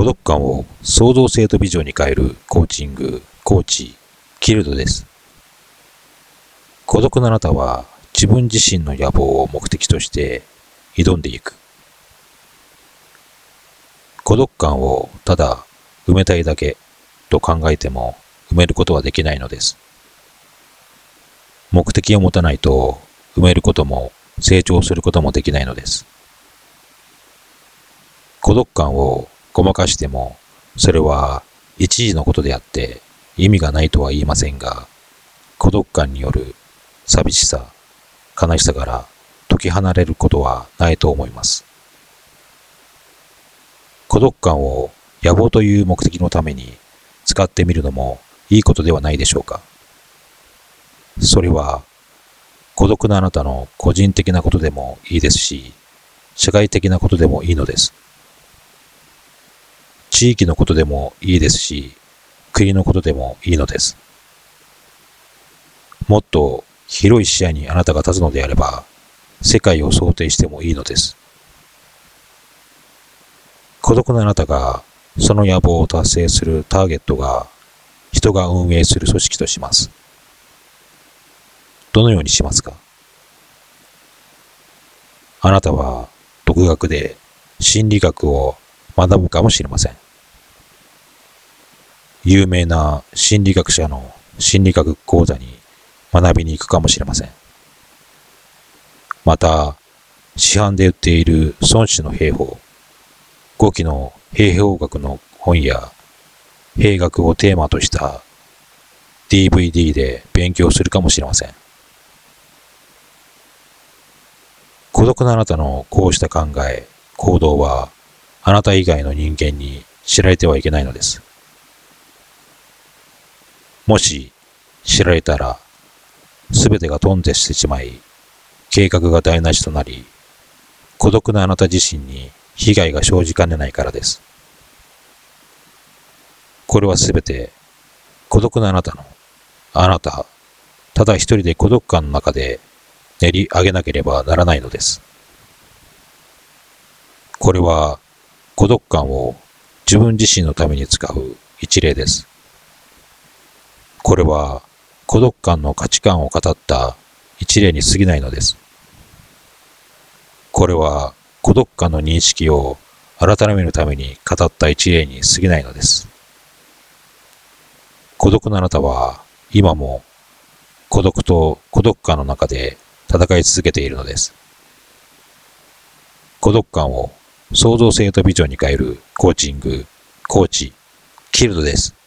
孤独感を創造性とビジョンに変えるコーチング、コーチ、キルドです。孤独なあなたは自分自身の野望を目的として挑んでいく。孤独感をただ埋めたいだけと考えても埋めることはできないのです。目的を持たないと埋めることも成長することもできないのです。孤独感をごまかしても、それは一時のことであって意味がないとは言いませんが、孤独感による寂しさ、悲しさから解き放れることはないと思います。孤独感を野望という目的のために使ってみるのもいいことではないでしょうか。それは孤独なあなたの個人的なことでもいいですし、社会的なことでもいいのです。地域のことでもいいですし、国のことでもいいのです。もっと広い視野にあなたが立つのであれば、世界を想定してもいいのです。孤独なあなたがその野望を達成するターゲットが人が運営する組織とします。どのようにしますか？あなたは独学で心理学を学ぶかもしれません。有名な心理学者の心理学講座に学びに行くかもしれません。また、市販で売っている孫子の兵法、5期の兵法学の本や兵学をテーマとした DVD で勉強するかもしれません。孤独なあなたのこうした考え、行動はあなた以外の人間に知られてはいけないのです。もし知られたら、すべてが頓挫してしまい、計画が台無しとなり、孤独なあなた自身に被害が生じかねないからです。これはすべて孤独なあなたの、あなた、ただ一人で孤独感の中で練り上げなければならないのです。これは孤独感を自分自身のために使う一例です。これは孤独感の価値観を語った一例に過ぎないのです。これは孤独感の認識を改めるために語った一例に過ぎないのです。孤独なあなたは今も孤独と孤独感の中で戦い続けているのです。孤独感を創造性とビジョンに変えるコーチング、コーチ、キルドです。